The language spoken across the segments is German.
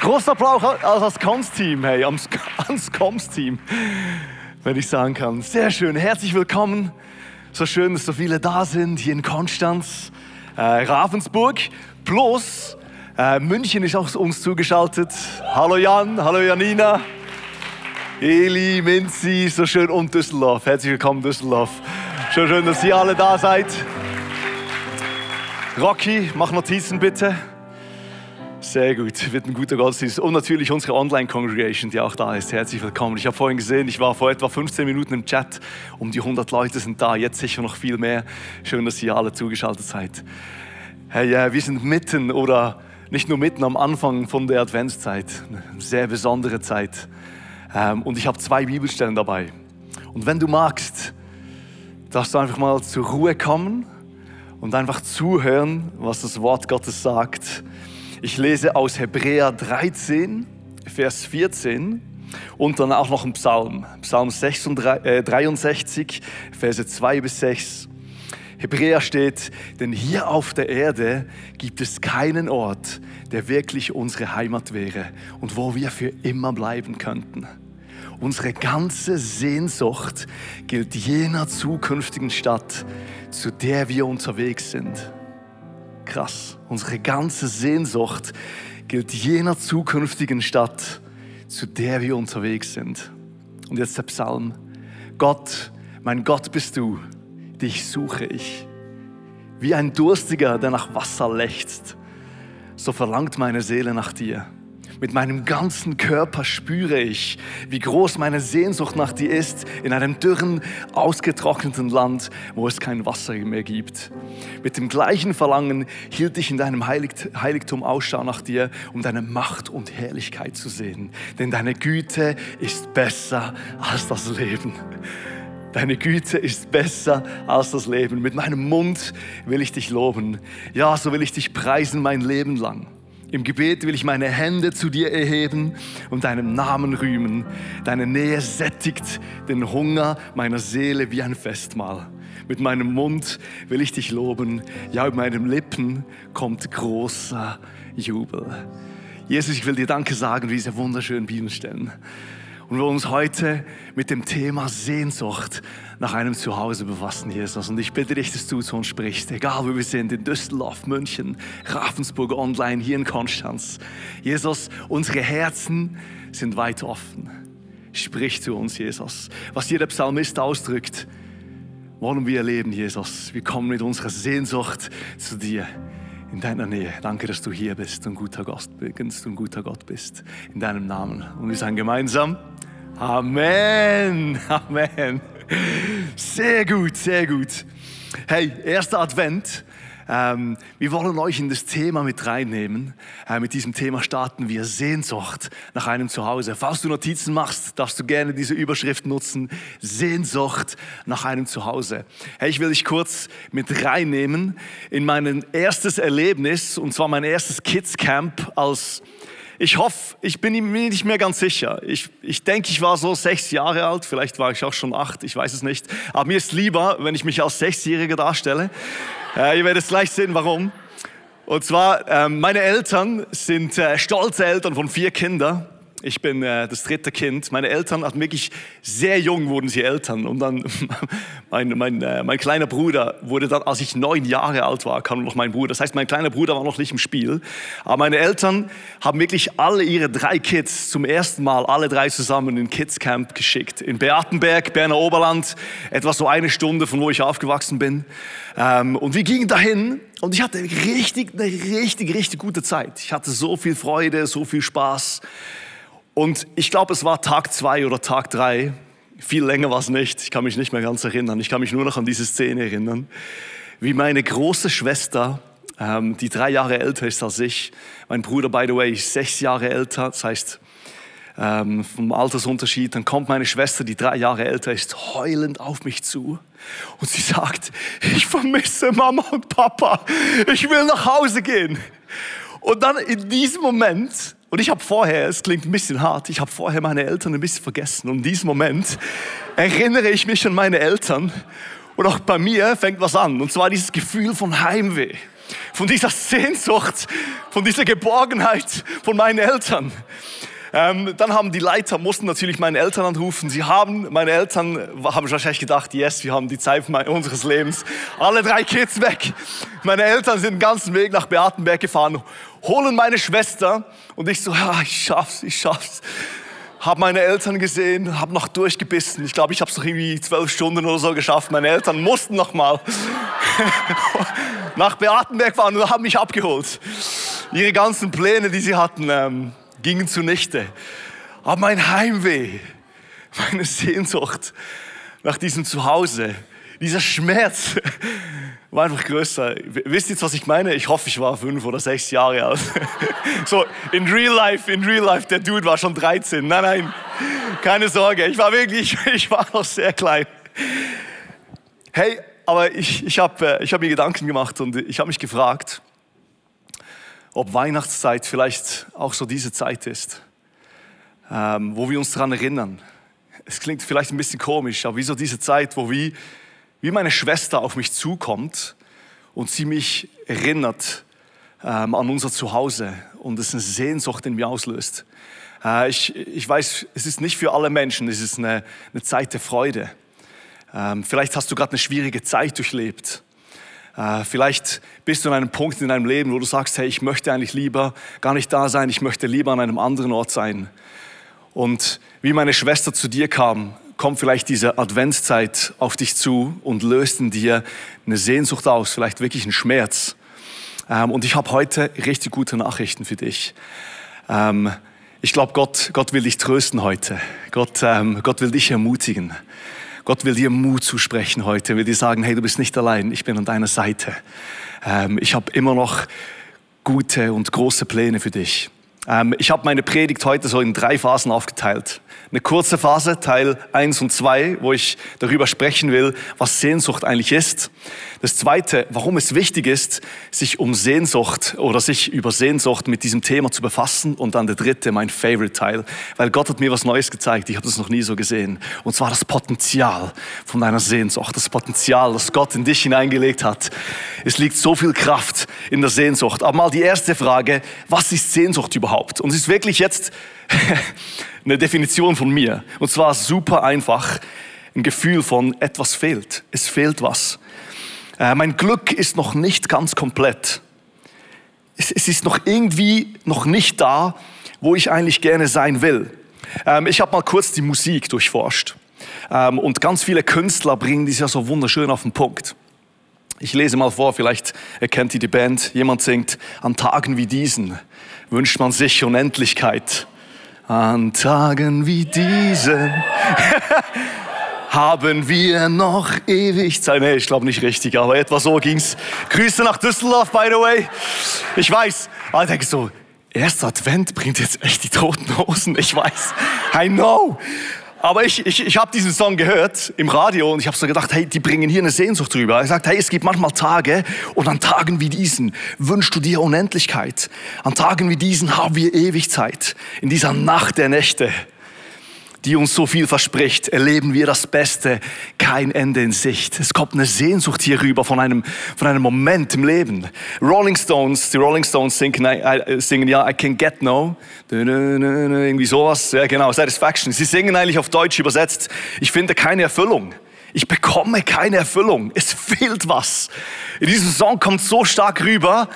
Großer Applaus also als Comms-Team, hey, ans, ans Comms-Team, wenn ich sagen kann. Sehr schön, herzlich willkommen. So schön, dass so viele da sind, hier in Konstanz, äh, Ravensburg, plus äh, München ist auch uns zugeschaltet. Hallo Jan, hallo Janina, Eli, Minzi, so schön und Düsseldorf. Herzlich willkommen Düsseldorf. Schön, schön, dass ihr alle da seid. Rocky, mach Notizen bitte. Sehr gut, wird ein guter Gottesdienst. Und natürlich unsere Online-Congregation, die auch da ist. Herzlich willkommen. Ich habe vorhin gesehen, ich war vor etwa 15 Minuten im Chat. Um die 100 Leute sind da, jetzt sicher noch viel mehr. Schön, dass ihr alle zugeschaltet seid. Hey, äh, wir sind mitten oder nicht nur mitten am Anfang von der Adventszeit. Eine sehr besondere Zeit. Ähm, und ich habe zwei Bibelstellen dabei. Und wenn du magst, darfst du einfach mal zur Ruhe kommen und einfach zuhören, was das Wort Gottes sagt. Ich lese aus Hebräer 13, Vers 14 und dann auch noch ein Psalm, Psalm 63, Verse 2 bis 6. Hebräer steht, denn hier auf der Erde gibt es keinen Ort, der wirklich unsere Heimat wäre und wo wir für immer bleiben könnten. Unsere ganze Sehnsucht gilt jener zukünftigen Stadt, zu der wir unterwegs sind. Krass, unsere ganze Sehnsucht gilt jener zukünftigen Stadt, zu der wir unterwegs sind. Und jetzt der Psalm. Gott, mein Gott bist du, dich suche ich. Wie ein Durstiger, der nach Wasser lechzt, so verlangt meine Seele nach dir. Mit meinem ganzen Körper spüre ich, wie groß meine Sehnsucht nach dir ist in einem dürren, ausgetrockneten Land, wo es kein Wasser mehr gibt. Mit dem gleichen Verlangen hielt ich in deinem Heiligtum Ausschau nach dir, um deine Macht und Herrlichkeit zu sehen. Denn deine Güte ist besser als das Leben. Deine Güte ist besser als das Leben. Mit meinem Mund will ich dich loben. Ja, so will ich dich preisen mein Leben lang. Im Gebet will ich meine Hände zu dir erheben und deinem Namen rühmen. Deine Nähe sättigt den Hunger meiner Seele wie ein Festmahl. Mit meinem Mund will ich dich loben. Ja, mit meinen Lippen kommt großer Jubel. Jesus, ich will dir Danke sagen für diese wunderschönen Bibelstellen. Und wir uns heute mit dem Thema Sehnsucht nach einem Zuhause befassen, Jesus. Und ich bitte dich, dass du zu uns sprichst, egal wo wir sind, in Düsseldorf, München, Ravensburg online, hier in Konstanz. Jesus, unsere Herzen sind weit offen. Sprich zu uns, Jesus. Was hier der Psalmist ausdrückt, wollen wir erleben, Jesus. Wir kommen mit unserer Sehnsucht zu dir in deiner Nähe. Danke, dass du hier bist und guter Gast bist und guter Gott bist. In deinem Namen. Und wir sagen gemeinsam Amen. Amen. Sehr gut, sehr gut. Hey, erster Advent. Ähm, wir wollen euch in das Thema mit reinnehmen. Äh, mit diesem Thema starten wir Sehnsucht nach einem Zuhause. Falls du Notizen machst, darfst du gerne diese Überschrift nutzen. Sehnsucht nach einem Zuhause. Hey, ich will dich kurz mit reinnehmen in mein erstes Erlebnis, und zwar mein erstes Kids Camp als ich hoffe, ich bin mir nicht mehr ganz sicher. Ich, ich denke, ich war so sechs Jahre alt, vielleicht war ich auch schon acht, ich weiß es nicht. Aber mir ist lieber, wenn ich mich als Sechsjähriger darstelle. Äh, ihr werdet es gleich sehen, warum. Und zwar, äh, meine Eltern sind äh, stolze Eltern von vier Kindern. Ich bin äh, das dritte Kind. Meine Eltern hatten wirklich sehr jung wurden sie Eltern. Und dann mein, mein, äh, mein kleiner Bruder wurde dann, als ich neun Jahre alt war, kam noch mein Bruder. Das heißt, mein kleiner Bruder war noch nicht im Spiel. Aber meine Eltern haben wirklich alle ihre drei Kids zum ersten Mal, alle drei zusammen in Kids Camp geschickt. In Beatenberg, Berner Oberland, etwa so eine Stunde von wo ich aufgewachsen bin. Ähm, und wir gingen dahin und ich hatte richtig, eine richtig, richtig gute Zeit. Ich hatte so viel Freude, so viel Spaß. Und ich glaube, es war Tag zwei oder Tag drei. Viel länger war es nicht. Ich kann mich nicht mehr ganz erinnern. Ich kann mich nur noch an diese Szene erinnern, wie meine große Schwester, ähm, die drei Jahre älter ist als ich, mein Bruder, by the way, ist sechs Jahre älter. Das heißt, ähm, vom Altersunterschied. Dann kommt meine Schwester, die drei Jahre älter ist, heulend auf mich zu. Und sie sagt, ich vermisse Mama und Papa. Ich will nach Hause gehen. Und dann in diesem Moment, und ich habe vorher, es klingt ein bisschen hart, ich habe vorher meine Eltern ein bisschen vergessen. Und in diesem Moment erinnere ich mich an meine Eltern. Und auch bei mir fängt was an. Und zwar dieses Gefühl von Heimweh. Von dieser Sehnsucht, von dieser Geborgenheit von meinen Eltern. Ähm, dann haben die Leiter, mussten natürlich meine Eltern anrufen. Sie haben, meine Eltern haben wahrscheinlich gedacht, yes, wir haben die Zeit unseres Lebens. Alle drei Kids weg. Meine Eltern sind den ganzen Weg nach Beatenberg gefahren, holen meine Schwester und ich so, ja, ich schaff's, ich schaff's. Hab meine Eltern gesehen, hab noch durchgebissen. Ich glaube, ich habe es noch irgendwie zwölf Stunden oder so geschafft. Meine Eltern mussten noch mal nach Beatenberg fahren und haben mich abgeholt. Ihre ganzen Pläne, die sie hatten, ähm, gingen zunichte. Aber mein Heimweh, meine Sehnsucht nach diesem Zuhause, dieser Schmerz war einfach größer. Wisst ihr jetzt, was ich meine? Ich hoffe, ich war fünf oder sechs Jahre alt. So, in real life, in real life, der Dude war schon 13. Nein, nein, keine Sorge. Ich war wirklich, ich war noch sehr klein. Hey, aber ich, ich habe äh, ich hab mir Gedanken gemacht und ich habe mich gefragt, ob Weihnachtszeit vielleicht auch so diese Zeit ist, ähm, wo wir uns daran erinnern. Es klingt vielleicht ein bisschen komisch, aber wie so diese Zeit, wo wie, wie meine Schwester auf mich zukommt und sie mich erinnert ähm, an unser Zuhause und es eine Sehnsucht in mir auslöst. Äh, ich, ich weiß, es ist nicht für alle Menschen, es ist eine, eine Zeit der Freude. Ähm, vielleicht hast du gerade eine schwierige Zeit durchlebt äh, vielleicht bist du an einem Punkt in deinem Leben, wo du sagst, hey, ich möchte eigentlich lieber gar nicht da sein, ich möchte lieber an einem anderen Ort sein. Und wie meine Schwester zu dir kam, kommt vielleicht diese Adventszeit auf dich zu und löst in dir eine Sehnsucht aus, vielleicht wirklich einen Schmerz. Ähm, und ich habe heute richtig gute Nachrichten für dich. Ähm, ich glaube, Gott, Gott will dich trösten heute. Gott, ähm, Gott will dich ermutigen. Gott will dir Mut zusprechen heute, will dir sagen, hey, du bist nicht allein, ich bin an deiner Seite. Ähm, ich habe immer noch gute und große Pläne für dich. Ähm, ich habe meine Predigt heute so in drei Phasen aufgeteilt. Eine kurze Phase, Teil 1 und 2, wo ich darüber sprechen will, was Sehnsucht eigentlich ist. Das zweite, warum es wichtig ist, sich um Sehnsucht oder sich über Sehnsucht mit diesem Thema zu befassen. Und dann der dritte, mein Favorite Teil, weil Gott hat mir was Neues gezeigt. Ich habe das noch nie so gesehen. Und zwar das Potenzial von deiner Sehnsucht, das Potenzial, das Gott in dich hineingelegt hat. Es liegt so viel Kraft in der Sehnsucht. Aber mal die erste Frage, was ist Sehnsucht überhaupt? Und es ist wirklich jetzt eine Definition von mir. Und zwar super einfach. Ein Gefühl von etwas fehlt. Es fehlt was. Äh, mein Glück ist noch nicht ganz komplett. Es, es, ist noch irgendwie noch nicht da, wo ich eigentlich gerne sein will. Ähm, ich habe mal kurz die Musik durchforscht. Ähm, und ganz viele Künstler bringen dies ja so wunderschön auf den Punkt. Ich lese mal vor, vielleicht erkennt ihr die Band. Jemand singt, an Tagen wie diesen wünscht man sich Unendlichkeit. An Tagen wie diesen haben wir noch ewig Zeit. Nee, ich glaube nicht richtig, aber etwa so ging's. Grüße nach Düsseldorf, by the way. Ich weiß, aber ich denke so, erster Advent bringt jetzt echt die toten Hosen. Ich weiß, I know. Aber ich, ich, ich habe diesen Song gehört im Radio und ich habe so gedacht, hey, die bringen hier eine Sehnsucht drüber. Er sagt, hey, es gibt manchmal Tage und an Tagen wie diesen wünschst du dir Unendlichkeit. An Tagen wie diesen haben wir ewig Zeit. In dieser Nacht der Nächte die uns so viel verspricht, erleben wir das Beste, kein Ende in Sicht. Es kommt eine Sehnsucht hier rüber von einem, von einem Moment im Leben. Rolling Stones, die Rolling Stones singen, äh, singen ja, I can get no, irgendwie sowas, ja genau, Satisfaction. Sie singen eigentlich auf Deutsch übersetzt, ich finde keine Erfüllung. Ich bekomme keine Erfüllung. Es fehlt was. In diesem Song kommt so stark rüber,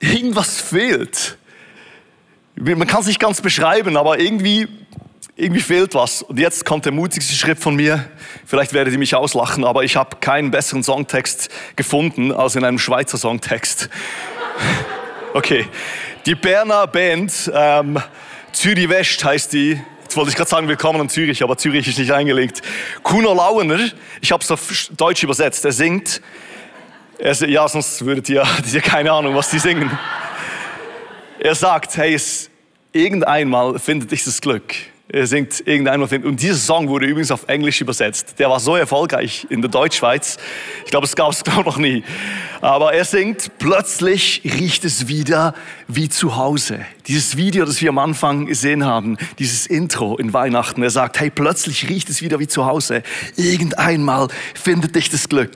irgendwas fehlt. Man kann es nicht ganz beschreiben, aber irgendwie irgendwie fehlt was. Und jetzt kommt der mutigste Schritt von mir. Vielleicht werdet ihr mich auslachen, aber ich habe keinen besseren Songtext gefunden als in einem Schweizer Songtext. Okay, die Berner Band, ähm, Zürich West heißt die. Jetzt wollte ich gerade sagen, willkommen in Zürich, aber Zürich ist nicht eingelegt. Kuno Lauener, ich habe es auf Deutsch übersetzt, er singt. Er, ja, sonst würdet ihr, ihr keine Ahnung, was die singen. Er sagt, hey, es, irgendeinmal findet dich das Glück. Er singt irgendeinmal. Und dieser Song wurde übrigens auf Englisch übersetzt. Der war so erfolgreich in der Deutschschweiz. Ich glaube, es gab es noch nie. Aber er singt, plötzlich riecht es wieder wie zu Hause. Dieses Video, das wir am Anfang gesehen haben, dieses Intro in Weihnachten, er sagt, hey, plötzlich riecht es wieder wie zu Hause. Irgendeinmal findet dich das Glück.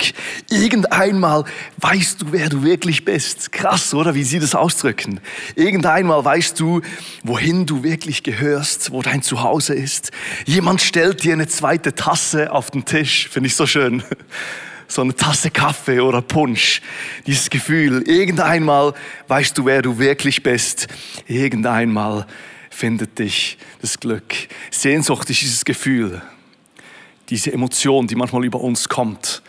Irgendeinmal weißt du, wer du wirklich bist. Krass, oder? Wie sie das ausdrücken. Irgendeinmal weißt du, wohin du wirklich gehörst, wo dein Zuhause ist. Jemand stellt dir eine zweite Tasse auf den Tisch. Finde ich so schön so eine Tasse Kaffee oder Punsch. Dieses Gefühl, irgendeinmal weißt du, wer du wirklich bist. Irgendeinmal findet dich das Glück. Sehnsucht ist dieses Gefühl, diese Emotion, die manchmal über uns kommt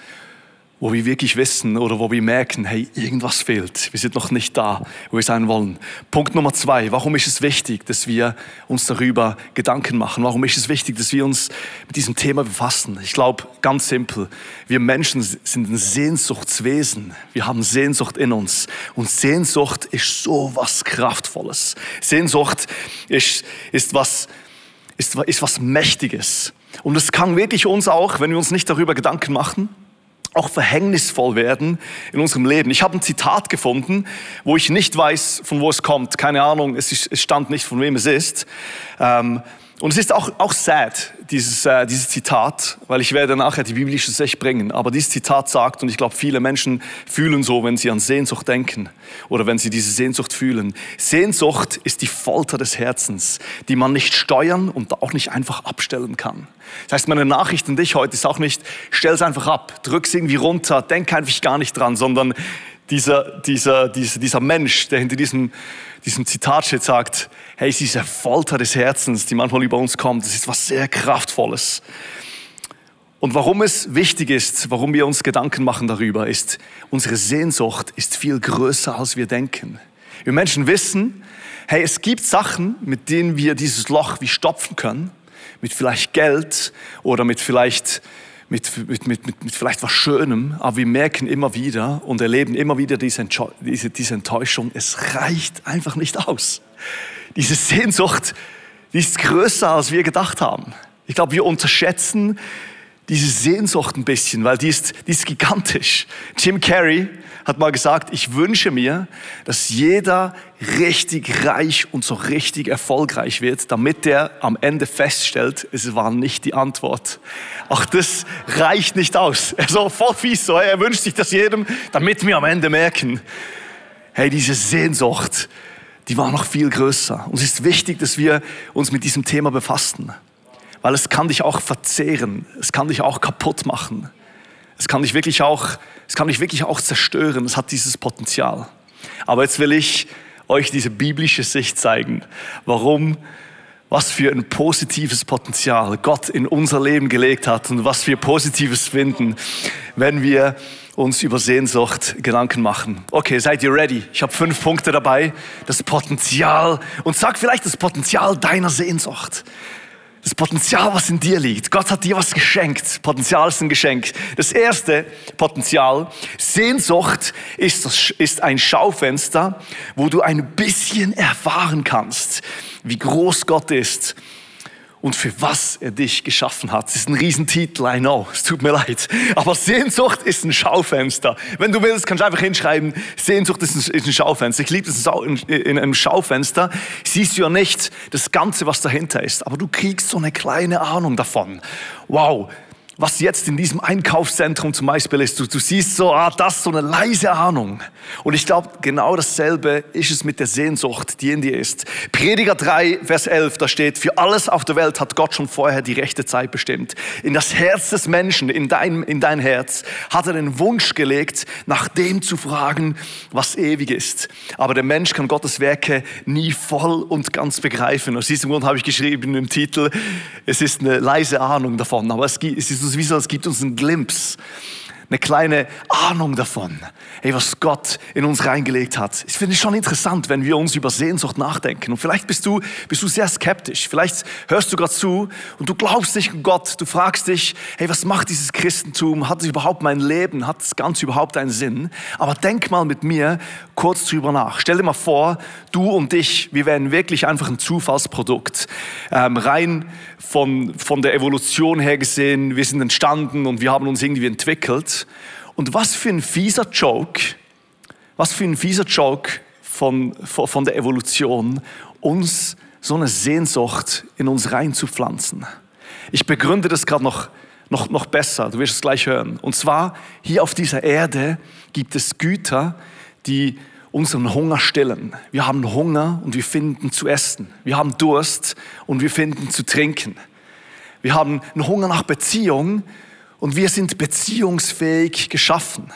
wo wir wirklich wissen oder wo wir merken, hey, irgendwas fehlt. Wir sind noch nicht da, wo wir sein wollen. Punkt Nummer zwei. Warum ist es wichtig, dass wir uns darüber Gedanken machen? Warum ist es wichtig, dass wir uns mit diesem Thema befassen? Ich glaube, ganz simpel. Wir Menschen sind ein Sehnsuchtswesen. Wir haben Sehnsucht in uns. Und Sehnsucht ist so was Kraftvolles. Sehnsucht ist, ist was, ist, ist was Mächtiges. Und es kann wirklich uns auch, wenn wir uns nicht darüber Gedanken machen, auch verhängnisvoll werden in unserem Leben. Ich habe ein Zitat gefunden, wo ich nicht weiß, von wo es kommt. Keine Ahnung, es, ist, es stand nicht, von wem es ist. Ähm, und es ist auch, auch sad, dieses, äh, dieses Zitat, weil ich werde nachher die biblische Sicht bringen. Aber dieses Zitat sagt, und ich glaube, viele Menschen fühlen so, wenn sie an Sehnsucht denken oder wenn sie diese Sehnsucht fühlen. Sehnsucht ist die Folter des Herzens, die man nicht steuern und auch nicht einfach abstellen kann. Das heißt, meine Nachricht an dich heute ist auch nicht, stell es einfach ab, drück es irgendwie runter, denk einfach gar nicht dran, sondern dieser, dieser, dieser, dieser Mensch, der hinter diesem, diesem Zitat steht, sagt, hey, es ist diese Folter des Herzens, die manchmal über uns kommt, das ist was sehr Kraftvolles. Und warum es wichtig ist, warum wir uns Gedanken machen darüber, ist, unsere Sehnsucht ist viel größer, als wir denken. Wir Menschen wissen, hey, es gibt Sachen, mit denen wir dieses Loch wie stopfen können, mit vielleicht Geld oder mit vielleicht mit, mit, mit, mit, vielleicht was Schönem, aber wir merken immer wieder und erleben immer wieder diese, diese, diese Enttäuschung, es reicht einfach nicht aus. Diese Sehnsucht, die ist größer, als wir gedacht haben. Ich glaube, wir unterschätzen diese Sehnsucht ein bisschen, weil die ist, die ist gigantisch. Jim Carrey hat mal gesagt, ich wünsche mir, dass jeder richtig reich und so richtig erfolgreich wird, damit der am Ende feststellt, es war nicht die Antwort. Auch das reicht nicht aus. Er so voll fies so, er wünscht sich das jedem, damit wir am Ende merken, hey, diese Sehnsucht, die war noch viel größer. Und es ist wichtig, dass wir uns mit diesem Thema befassen, weil es kann dich auch verzehren, es kann dich auch kaputt machen. Es kann dich wirklich auch, es kann dich wirklich auch zerstören. Es hat dieses Potenzial. Aber jetzt will ich euch diese biblische Sicht zeigen, warum, was für ein positives Potenzial Gott in unser Leben gelegt hat und was wir Positives finden, wenn wir uns über Sehnsucht Gedanken machen. Okay, seid ihr ready? Ich habe fünf Punkte dabei. Das Potenzial und sag vielleicht das Potenzial deiner Sehnsucht das Potenzial, was in dir liegt. Gott hat dir was geschenkt. Potenzial ist ein Geschenk. Das erste Potenzial, Sehnsucht ist, das, ist ein Schaufenster, wo du ein bisschen erfahren kannst, wie groß Gott ist und für was er dich geschaffen hat. Das ist ein Riesentitel, I know, es tut mir leid. Aber Sehnsucht ist ein Schaufenster. Wenn du willst, kannst du einfach hinschreiben, Sehnsucht ist ein, ist ein Schaufenster. Ich liebe in, in einem Schaufenster. Siehst du ja nicht das Ganze, was dahinter ist, aber du kriegst so eine kleine Ahnung davon. Wow, was jetzt in diesem Einkaufszentrum zum Beispiel ist. Du, du siehst so, ah, das so eine leise Ahnung. Und ich glaube, genau dasselbe ist es mit der Sehnsucht, die in dir ist. Prediger 3, Vers 11, da steht, für alles auf der Welt hat Gott schon vorher die rechte Zeit bestimmt. In das Herz des Menschen, in dein, in dein Herz, hat er den Wunsch gelegt, nach dem zu fragen, was ewig ist. Aber der Mensch kann Gottes Werke nie voll und ganz begreifen. Aus diesem Grund habe ich geschrieben im Titel, es ist eine leise Ahnung davon, aber es ist uns wie so, es gibt uns einen Glimpse, eine kleine Ahnung davon, hey, was Gott in uns reingelegt hat. Ich finde es schon interessant, wenn wir uns über Sehnsucht nachdenken. Und vielleicht bist du, bist du sehr skeptisch. Vielleicht hörst du gerade zu und du glaubst nicht an Gott. Du fragst dich, hey, was macht dieses Christentum? Hat es überhaupt mein Leben? Hat das Ganze überhaupt einen Sinn? Aber denk mal mit mir kurz drüber nach. Stell dir mal vor, du und ich, wir wären wirklich einfach ein Zufallsprodukt. Ähm, rein von, von der Evolution her gesehen, wir sind entstanden und wir haben uns irgendwie entwickelt. Und was für ein fieser Joke, was für ein fieser Joke von, von, von der Evolution, uns so eine Sehnsucht in uns reinzupflanzen. Ich begründe das gerade noch, noch, noch besser, du wirst es gleich hören. Und zwar, hier auf dieser Erde gibt es Güter, die unseren Hunger stillen. Wir haben Hunger und wir finden zu essen. Wir haben Durst und wir finden zu trinken. Wir haben einen Hunger nach Beziehung und wir sind beziehungsfähig geschaffen.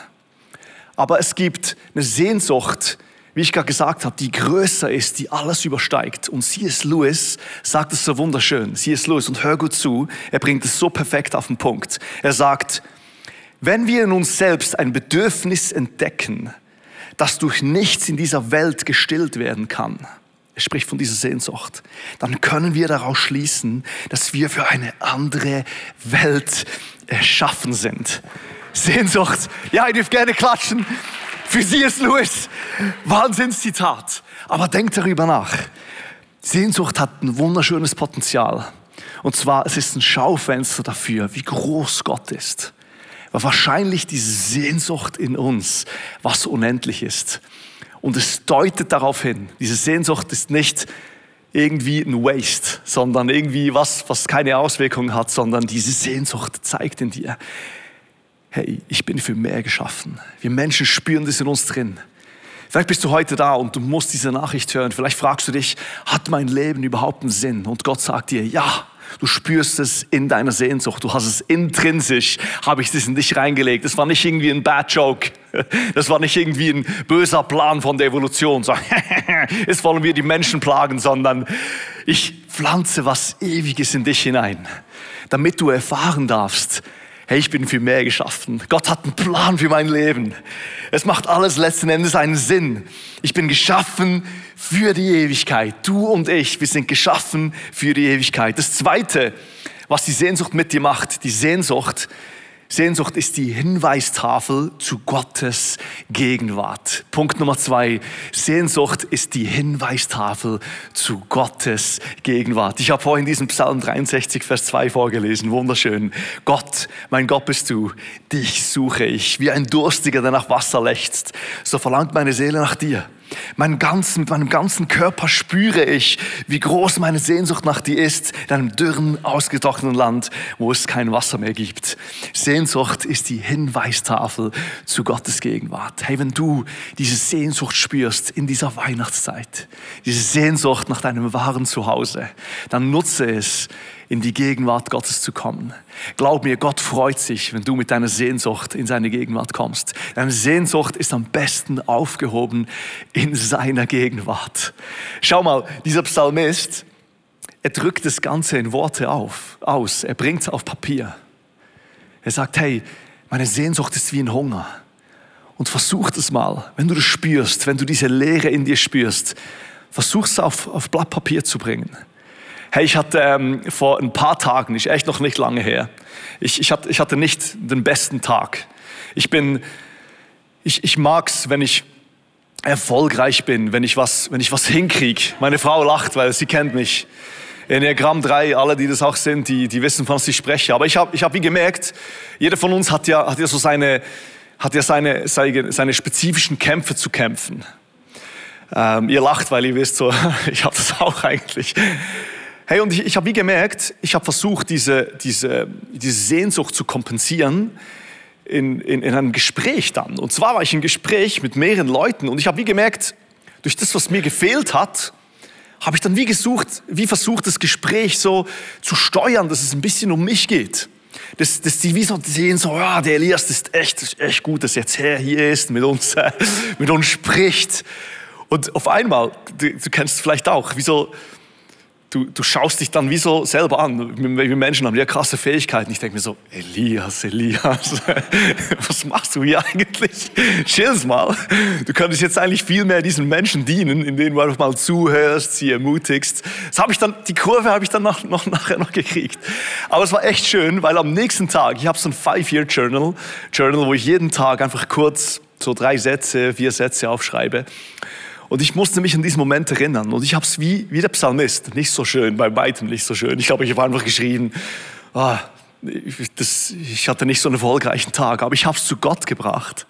Aber es gibt eine Sehnsucht, wie ich gerade gesagt habe, die größer ist, die alles übersteigt. Und C.S. Lewis sagt es so wunderschön. C.S. Lewis, und hör gut zu, er bringt es so perfekt auf den Punkt. Er sagt, wenn wir in uns selbst ein Bedürfnis entdecken, das durch nichts in dieser Welt gestillt werden kann, er spricht von dieser Sehnsucht, dann können wir daraus schließen, dass wir für eine andere Welt erschaffen sind. Sehnsucht, ja, ihr dürft gerne klatschen. Für Sie ist Lewis. Wahnsinnszitat. Aber denkt darüber nach. Sehnsucht hat ein wunderschönes Potenzial. Und zwar, es ist ein Schaufenster dafür, wie groß Gott ist war wahrscheinlich diese Sehnsucht in uns, was unendlich ist. Und es deutet darauf hin, diese Sehnsucht ist nicht irgendwie ein Waste, sondern irgendwie was, was keine Auswirkungen hat, sondern diese Sehnsucht zeigt in dir, hey, ich bin für mehr geschaffen. Wir Menschen spüren das in uns drin. Vielleicht bist du heute da und du musst diese Nachricht hören. Vielleicht fragst du dich, hat mein Leben überhaupt einen Sinn? Und Gott sagt dir, ja, Du spürst es in deiner Sehnsucht. Du hast es intrinsisch, habe ich das in dich reingelegt. Das war nicht irgendwie ein Bad Joke. Das war nicht irgendwie ein böser Plan von der Evolution. So, jetzt wollen wir die Menschen plagen, sondern ich pflanze was Ewiges in dich hinein, damit du erfahren darfst, hey, ich bin für mehr geschaffen. Gott hat einen Plan für mein Leben. Es macht alles letzten Endes einen Sinn. Ich bin geschaffen für die Ewigkeit. Du und ich, wir sind geschaffen für die Ewigkeit. Das Zweite, was die Sehnsucht mit dir macht, die Sehnsucht, Sehnsucht ist die Hinweistafel zu Gottes Gegenwart. Punkt Nummer zwei. Sehnsucht ist die Hinweistafel zu Gottes Gegenwart. Ich habe vorhin diesen Psalm 63, Vers 2 vorgelesen. Wunderschön. Gott, mein Gott bist du. Dich suche ich. Wie ein Durstiger, der nach Wasser lechzt. So verlangt meine Seele nach dir. Mein ganzen, mit meinem ganzen Körper spüre ich, wie groß meine Sehnsucht nach dir ist, in einem dürren, ausgetrockneten Land, wo es kein Wasser mehr gibt. Sehnsucht ist die Hinweistafel zu Gottes Gegenwart. Hey, wenn du diese Sehnsucht spürst in dieser Weihnachtszeit, diese Sehnsucht nach deinem wahren Zuhause, dann nutze es, in die Gegenwart Gottes zu kommen. Glaub mir, Gott freut sich, wenn du mit deiner Sehnsucht in seine Gegenwart kommst. Deine Sehnsucht ist am besten aufgehoben in seiner Gegenwart. Schau mal, dieser Psalmist, er drückt das Ganze in Worte auf, aus. Er bringt es auf Papier. Er sagt, hey, meine Sehnsucht ist wie ein Hunger. Und versuch es mal, wenn du das spürst, wenn du diese Leere in dir spürst, versuch es auf, auf Blatt Papier zu bringen. Hey, ich hatte ähm, vor ein paar Tagen, ist echt noch nicht lange her, ich, ich, hatte, ich hatte nicht den besten Tag. Ich bin, ich, ich mag's, wenn ich erfolgreich bin, wenn ich was, wenn ich was hinkriege. Meine Frau lacht, weil sie kennt mich. Enneagramm 3, alle, die das auch sind, die, die wissen, von was ich spreche. Aber ich habe ich hab wie gemerkt, jeder von uns hat ja, hat ja so seine, hat ja seine, seine, seine spezifischen Kämpfe zu kämpfen. Ähm, ihr lacht, weil ihr wisst so, ich habe das auch eigentlich. Hey, und ich, ich habe wie gemerkt, ich habe versucht, diese, diese, diese Sehnsucht zu kompensieren in, in, in einem Gespräch dann. Und zwar war ich im Gespräch mit mehreren Leuten und ich habe wie gemerkt, durch das, was mir gefehlt hat, habe ich dann wie gesucht, wie versucht, das Gespräch so zu steuern, dass es ein bisschen um mich geht. Dass, dass die wie so sehen, so, ja, der Elias ist echt, echt gut, dass jetzt Herr hier ist, mit uns, mit uns spricht. Und auf einmal, du, du kennst es vielleicht auch, wie so, du, du schaust dich dann wie so selber an. Wir Menschen haben ja krasse Fähigkeiten. Ich denke mir so, Elias, Elias, was machst du hier eigentlich? Chill's mal. Du könntest jetzt eigentlich viel mehr diesen Menschen dienen, indem du einfach mal zuhörst, sie ermutigst. Das habe ich dann, die Kurve habe ich dann noch, noch, nachher noch gekriegt. Aber es war echt schön, weil am nächsten Tag, ich habe so ein Five-Year-Journal, Journal, wo ich jeden Tag einfach kurz so drei Sätze, vier Sätze aufschreibe. Und ich musste mich an diesen Moment erinnern. Und ich habe es wie, wie der Psalmist, nicht so schön, bei weitem nicht so schön. Ich glaube, ich habe einfach geschrien, ah, das, ich hatte nicht so einen erfolgreichen Tag, aber ich habe es zu Gott gebracht.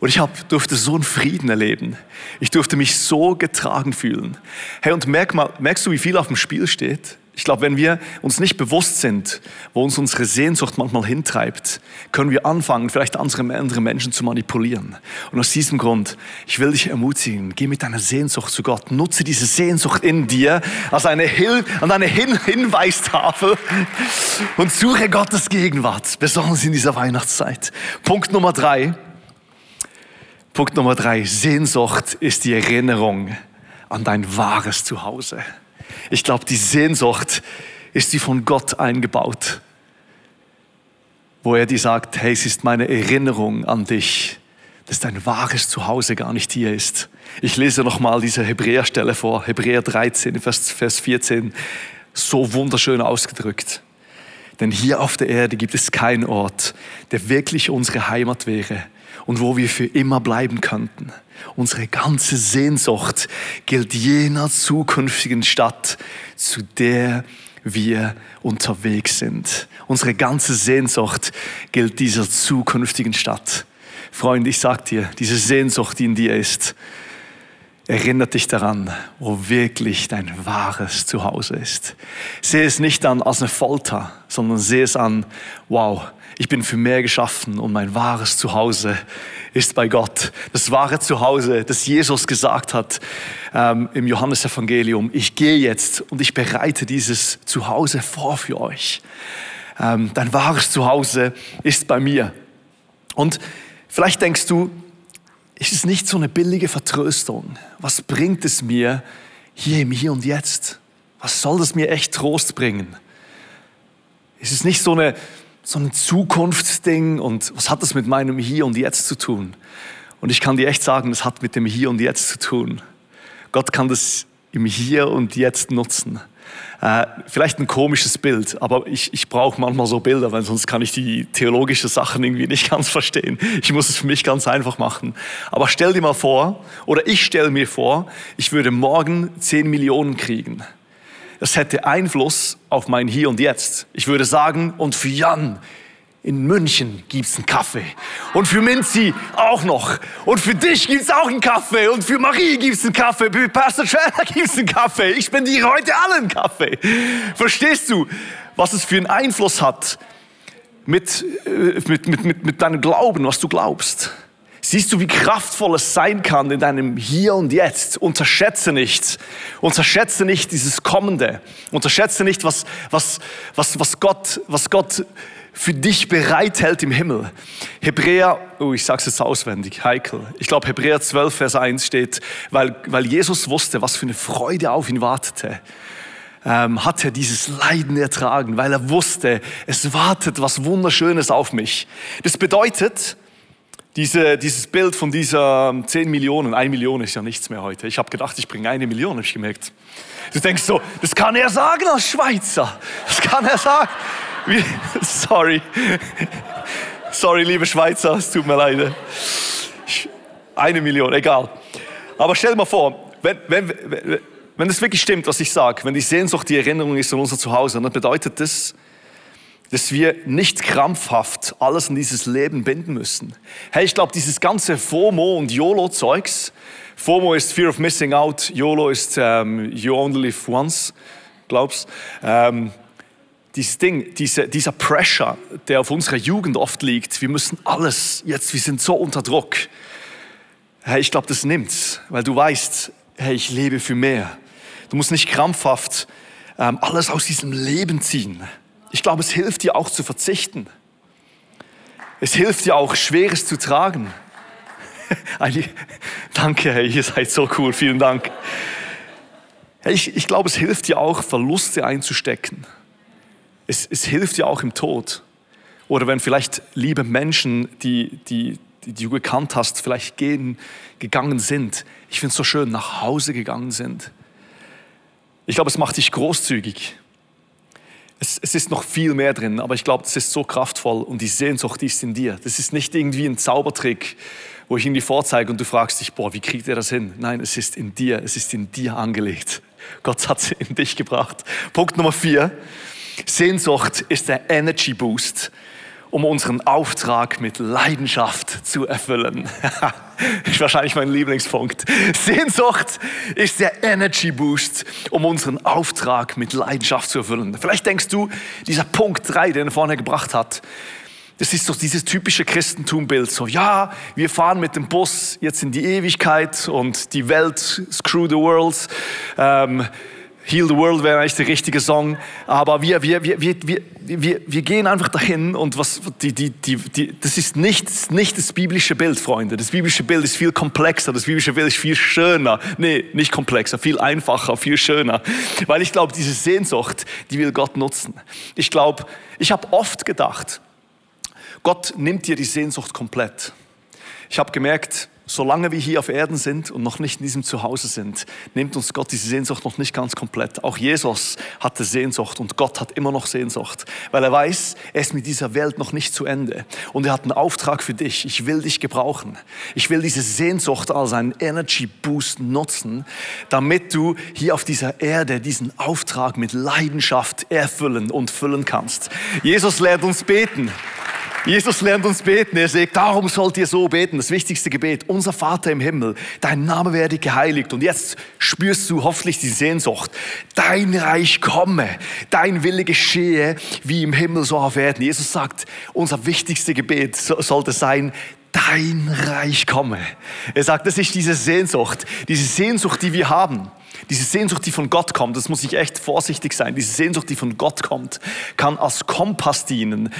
Und ich hab, durfte so einen Frieden erleben. Ich durfte mich so getragen fühlen. Hey, und merk mal, merkst du, wie viel auf dem Spiel steht? Ich glaube, wenn wir uns nicht bewusst sind, wo uns unsere Sehnsucht manchmal hintreibt, können wir anfangen, vielleicht andere, andere Menschen zu manipulieren. Und aus diesem Grund, ich will dich ermutigen, geh mit deiner Sehnsucht zu Gott, nutze diese Sehnsucht in dir als eine Hil an eine Hin Hinweistafel und suche Gottes Gegenwart, besonders in dieser Weihnachtszeit. Punkt Nummer drei. Punkt Nummer drei. Sehnsucht ist die Erinnerung an dein wahres Zuhause. Ich glaube, die Sehnsucht ist die von Gott eingebaut, wo er dir sagt, hey, es ist meine Erinnerung an dich, dass dein wahres Zuhause gar nicht hier ist. Ich lese nochmal diese Hebräerstelle vor, Hebräer 13, Vers, Vers 14, so wunderschön ausgedrückt. Denn hier auf der Erde gibt es keinen Ort, der wirklich unsere Heimat wäre und wo wir für immer bleiben könnten. Unsere ganze Sehnsucht gilt jener zukünftigen Stadt, zu der wir unterwegs sind. Unsere ganze Sehnsucht gilt dieser zukünftigen Stadt. Freund, ich sag dir, diese Sehnsucht, die in dir ist, erinnert dich daran, wo wirklich dein wahres Zuhause ist. Sehe es nicht an als eine Folter, sondern sehe es an, wow, ich bin für mehr geschaffen und mein wahres Zuhause ist bei Gott. Das wahre Zuhause, das Jesus gesagt hat ähm, im Johannesevangelium. Ich gehe jetzt und ich bereite dieses Zuhause vor für euch. Ähm, dein wahres Zuhause ist bei mir. Und vielleicht denkst du, ist es nicht so eine billige Vertröstung? Was bringt es mir hier im Hier und Jetzt? Was soll das mir echt Trost bringen? Ist es nicht so eine so ein Zukunftsding und was hat das mit meinem Hier und Jetzt zu tun? Und ich kann dir echt sagen, das hat mit dem Hier und Jetzt zu tun. Gott kann das im Hier und Jetzt nutzen. Äh, vielleicht ein komisches Bild, aber ich, ich brauche manchmal so Bilder, weil sonst kann ich die theologischen Sachen irgendwie nicht ganz verstehen. Ich muss es für mich ganz einfach machen. Aber stell dir mal vor, oder ich stelle mir vor, ich würde morgen 10 Millionen kriegen das hätte Einfluss auf mein Hier und Jetzt. Ich würde sagen, und für Jan in München gibt's einen Kaffee. Und für Minzi auch noch. Und für dich gibt's auch einen Kaffee. Und für Marie gibt's einen Kaffee. Für Pastor Trailer gibt's einen Kaffee. Ich spendiere heute alle einen Kaffee. Verstehst du, was es für einen Einfluss hat mit, äh, mit, mit, mit, mit deinem Glauben, was du glaubst? Siehst du, wie kraftvoll es sein kann in deinem Hier und Jetzt? Unterschätze nicht. Unterschätze nicht dieses Kommende. Unterschätze nicht, was, was, was, was, Gott, was Gott für dich bereithält im Himmel. Hebräer, oh, ich sag's jetzt auswendig, heikel. Ich glaube, Hebräer 12, Vers 1 steht, weil, weil Jesus wusste, was für eine Freude auf ihn wartete ähm, hat er dieses Leiden ertragen, weil er wusste, es wartet was Wunderschönes auf mich. Das bedeutet, diese, dieses Bild von dieser 10 ähm, Millionen, 1 Million ist ja nichts mehr heute. Ich habe gedacht, ich bringe eine Million, habe ich gemerkt. Du denkst so, das kann er sagen als Schweizer. Das kann er sagen. Sorry. Sorry, liebe Schweizer, es tut mir leid. Eine Million, egal. Aber stell dir mal vor, wenn, wenn, wenn, wenn das wirklich stimmt, was ich sage, wenn die Sehnsucht die Erinnerung ist an unser Zuhause, dann bedeutet das, dass wir nicht krampfhaft alles in dieses Leben binden müssen. Hey, ich glaube, dieses ganze FOMO und YOLO-Zeugs, FOMO ist Fear of Missing Out, YOLO ist ähm, You Only Live Once, glaubst ähm, dieses Ding, diese, dieser Pressure, der auf unserer Jugend oft liegt, wir müssen alles, jetzt, wir sind so unter Druck. Hey, ich glaube, das nimmt's, weil du weißt, hey, ich lebe für mehr. Du musst nicht krampfhaft ähm, alles aus diesem Leben ziehen. Ich glaube, es hilft dir auch zu verzichten. Es hilft dir auch, Schweres zu tragen. Danke, hey, ihr seid so cool, vielen Dank. Ich, ich glaube, es hilft dir auch, Verluste einzustecken. Es, es hilft dir auch im Tod. Oder wenn vielleicht liebe Menschen, die, die, die, die du gekannt hast, vielleicht gehen, gegangen sind. Ich finde es so schön, nach Hause gegangen sind. Ich glaube, es macht dich großzügig. Es, es, ist noch viel mehr drin, aber ich glaube, das ist so kraftvoll und die Sehnsucht die ist in dir. Das ist nicht irgendwie ein Zaubertrick, wo ich irgendwie vorzeige und du fragst dich, boah, wie kriegt er das hin? Nein, es ist in dir, es ist in dir angelegt. Gott hat es in dich gebracht. Punkt Nummer vier. Sehnsucht ist der Energy Boost um unseren Auftrag mit Leidenschaft zu erfüllen. ist wahrscheinlich mein Lieblingspunkt. Sehnsucht ist der Energy Boost, um unseren Auftrag mit Leidenschaft zu erfüllen. Vielleicht denkst du, dieser Punkt 3, den er vorne gebracht hat, das ist doch dieses typische Christentumbild. So, ja, wir fahren mit dem Bus jetzt in die Ewigkeit und die Welt, screw the world. Ähm, Heal the World wäre eigentlich der richtige Song. Aber wir, wir, wir, wir, wir, wir, wir gehen einfach dahin und was, die, die, die, die, das ist nicht, nicht das biblische Bild, Freunde. Das biblische Bild ist viel komplexer, das biblische Bild ist viel schöner. Nee, nicht komplexer, viel einfacher, viel schöner. Weil ich glaube, diese Sehnsucht, die will Gott nutzen. Ich glaube, ich habe oft gedacht, Gott nimmt dir die Sehnsucht komplett. Ich habe gemerkt, solange wir hier auf Erden sind und noch nicht in diesem Zuhause sind, nimmt uns Gott diese Sehnsucht noch nicht ganz komplett. Auch Jesus hatte Sehnsucht und Gott hat immer noch Sehnsucht, weil er weiß, er ist mit dieser Welt noch nicht zu Ende. Und er hat einen Auftrag für dich. Ich will dich gebrauchen. Ich will diese Sehnsucht als einen Energy Boost nutzen, damit du hier auf dieser Erde diesen Auftrag mit Leidenschaft erfüllen und füllen kannst. Jesus lehrt uns beten. Jesus lernt uns beten. Er sagt, darum sollt ihr so beten. Das wichtigste Gebet. Unser Vater im Himmel, dein Name werde geheiligt. Und jetzt spürst du hoffentlich die Sehnsucht. Dein Reich komme, dein Wille geschehe, wie im Himmel so auf Erden. Jesus sagt, unser wichtigste Gebet sollte sein, dein Reich komme. Er sagt, das ist diese Sehnsucht, diese Sehnsucht, die wir haben. Diese Sehnsucht, die von Gott kommt, das muss ich echt vorsichtig sein. Diese Sehnsucht, die von Gott kommt, kann als Kompass dienen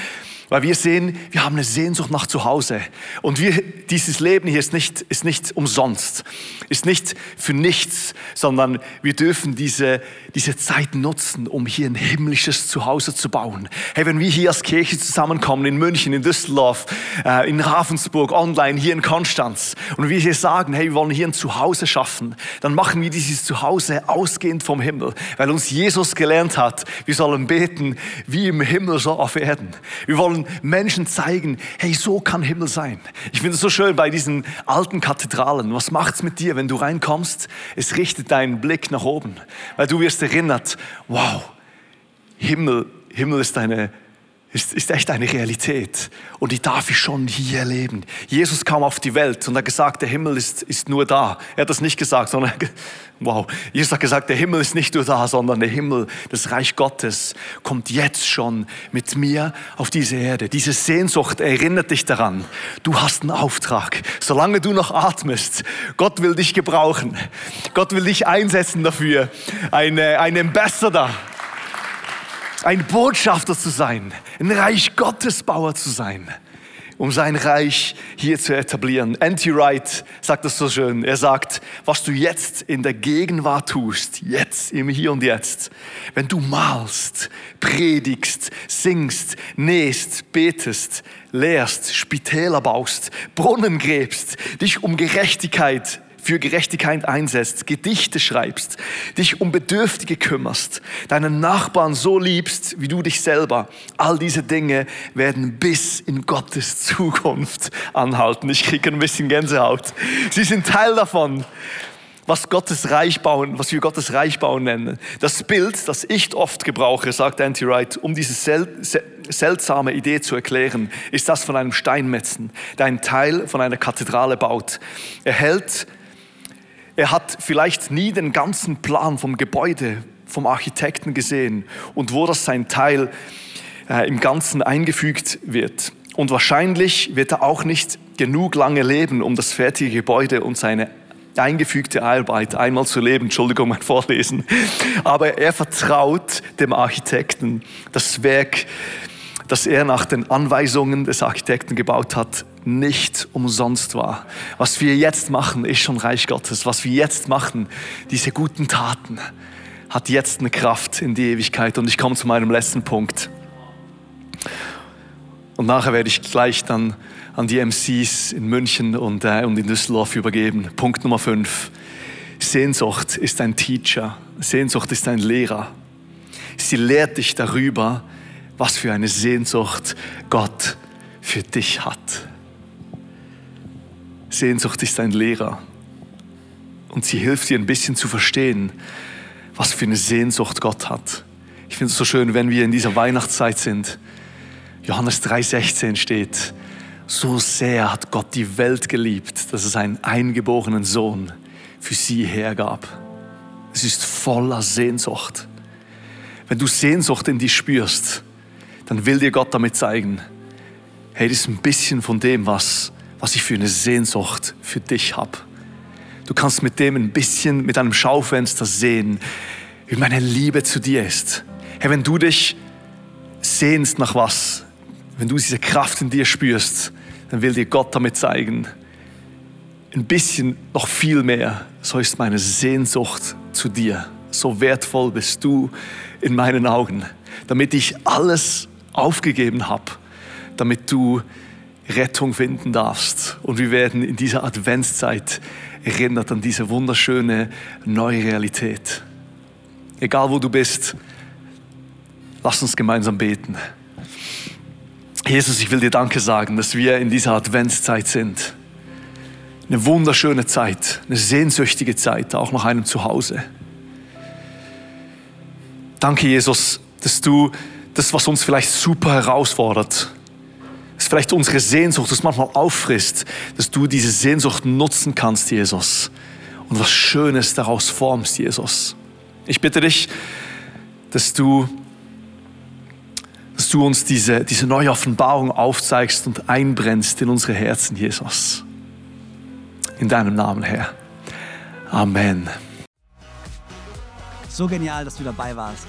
weil wir sehen, wir haben eine Sehnsucht nach Zuhause. Und wir, dieses Leben hier ist nicht, ist nicht umsonst, ist nicht für nichts, sondern wir dürfen diese, diese Zeit nutzen, um hier ein himmlisches Zuhause zu bauen. Hey, wenn wir hier als Kirche zusammenkommen, in München, in Düsseldorf, äh, in Ravensburg, online, hier in Konstanz, und wir hier sagen, hey, wir wollen hier ein Zuhause schaffen, dann machen wir dieses Zuhause ausgehend vom Himmel, weil uns Jesus gelernt hat, wir sollen beten wie im Himmel so auf Erden. Wir wollen wollen Menschen zeigen, hey, so kann Himmel sein. Ich finde es so schön bei diesen alten Kathedralen. Was macht es mit dir, wenn du reinkommst? Es richtet deinen Blick nach oben, weil du wirst erinnert, wow, Himmel, Himmel ist eine ist, ist echt eine Realität. Und die darf ich schon hier erleben. Jesus kam auf die Welt und hat gesagt, der Himmel ist, ist nur da. Er hat das nicht gesagt, sondern, wow, Jesus hat gesagt, der Himmel ist nicht nur da, sondern der Himmel, das Reich Gottes, kommt jetzt schon mit mir auf diese Erde. Diese Sehnsucht erinnert dich daran. Du hast einen Auftrag. Solange du noch atmest, Gott will dich gebrauchen. Gott will dich einsetzen dafür. Eine, ein Ambassador ein Botschafter zu sein, ein Reich Gottesbauer zu sein, um sein Reich hier zu etablieren. Anti Wright sagt das so schön. Er sagt, was du jetzt in der Gegenwart tust, jetzt im Hier und Jetzt, wenn du malst, predigst, singst, nähst, betest, lehrst, Spitäler baust, Brunnen gräbst, dich um Gerechtigkeit für Gerechtigkeit einsetzt, Gedichte schreibst, dich um Bedürftige kümmerst, deinen Nachbarn so liebst wie du dich selber. All diese Dinge werden bis in Gottes Zukunft anhalten. Ich kriege ein bisschen Gänsehaut. Sie sind Teil davon was Gottes Reich bauen, was wir Gottes Reich bauen nennen. Das Bild, das ich oft gebrauche, sagt Anti Wright, um diese sel sel seltsame Idee zu erklären, ist das von einem Steinmetzen, der einen Teil von einer Kathedrale baut. Er hält er hat vielleicht nie den ganzen Plan vom Gebäude, vom Architekten gesehen und wo das sein Teil äh, im Ganzen eingefügt wird. Und wahrscheinlich wird er auch nicht genug lange leben, um das fertige Gebäude und seine eingefügte Arbeit einmal zu leben. Entschuldigung, mein Vorlesen. Aber er vertraut dem Architekten das Werk dass er nach den Anweisungen des Architekten gebaut hat, nicht umsonst war. Was wir jetzt machen, ist schon Reich Gottes. Was wir jetzt machen, diese guten Taten, hat jetzt eine Kraft in die Ewigkeit. Und ich komme zu meinem letzten Punkt. Und nachher werde ich gleich dann an die MCs in München und, äh, und in Düsseldorf übergeben. Punkt Nummer 5. Sehnsucht ist ein Teacher. Sehnsucht ist ein Lehrer. Sie lehrt dich darüber, was für eine Sehnsucht Gott für dich hat. Sehnsucht ist ein Lehrer und sie hilft dir ein bisschen zu verstehen, was für eine Sehnsucht Gott hat. Ich finde es so schön, wenn wir in dieser Weihnachtszeit sind. Johannes 3:16 steht, so sehr hat Gott die Welt geliebt, dass es einen eingeborenen Sohn für sie hergab. Es ist voller Sehnsucht. Wenn du Sehnsucht in dich spürst, dann will dir Gott damit zeigen, hey, das ist ein bisschen von dem, was, was ich für eine Sehnsucht für dich habe. Du kannst mit dem ein bisschen, mit einem Schaufenster sehen, wie meine Liebe zu dir ist. Hey, wenn du dich sehnst nach was, wenn du diese Kraft in dir spürst, dann will dir Gott damit zeigen, ein bisschen noch viel mehr, so ist meine Sehnsucht zu dir. So wertvoll bist du in meinen Augen, damit ich alles aufgegeben habe, damit du Rettung finden darfst. Und wir werden in dieser Adventszeit erinnert an diese wunderschöne neue Realität. Egal wo du bist, lass uns gemeinsam beten. Jesus, ich will dir Danke sagen, dass wir in dieser Adventszeit sind. Eine wunderschöne Zeit, eine sehnsüchtige Zeit, auch nach einem Zuhause. Danke, Jesus, dass du das, was uns vielleicht super herausfordert, das vielleicht unsere Sehnsucht, das manchmal auffrisst, dass du diese Sehnsucht nutzen kannst, Jesus, und was Schönes daraus formst, Jesus. Ich bitte dich, dass du, dass du uns diese, diese neue Offenbarung aufzeigst und einbrennst in unsere Herzen, Jesus. In deinem Namen, Herr. Amen. So genial, dass du dabei warst.